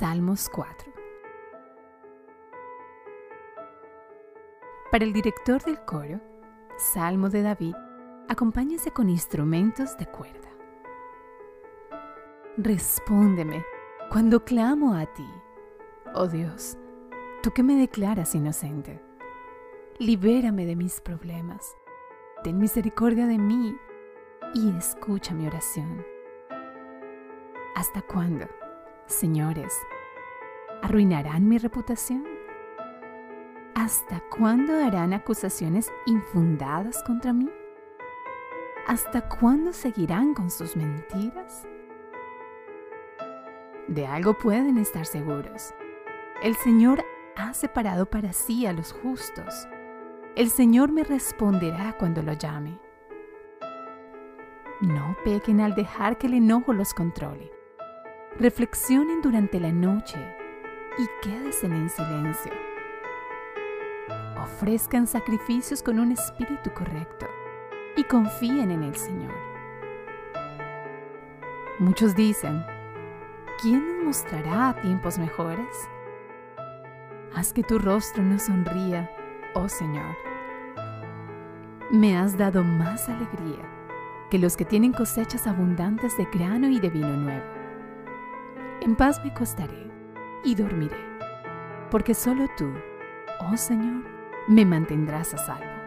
Salmos 4 Para el director del coro, Salmo de David, acompáñese con instrumentos de cuerda. Respóndeme cuando clamo a ti, oh Dios, tú que me declaras inocente. Libérame de mis problemas, ten misericordia de mí y escucha mi oración. ¿Hasta cuándo, señores, arruinarán mi reputación? ¿Hasta cuándo harán acusaciones infundadas contra mí? ¿Hasta cuándo seguirán con sus mentiras? De algo pueden estar seguros. El Señor ha separado para sí a los justos. El Señor me responderá cuando lo llame. No pequen al dejar que el enojo los controle. Reflexionen durante la noche y quédense en silencio. Ofrezcan sacrificios con un espíritu correcto y confíen en el Señor. Muchos dicen, ¿quién nos mostrará tiempos mejores? Haz que tu rostro nos sonría, oh Señor. Me has dado más alegría que los que tienen cosechas abundantes de grano y de vino nuevo. En paz me acostaré y dormiré, porque solo tú, oh Señor, me mantendrás a salvo.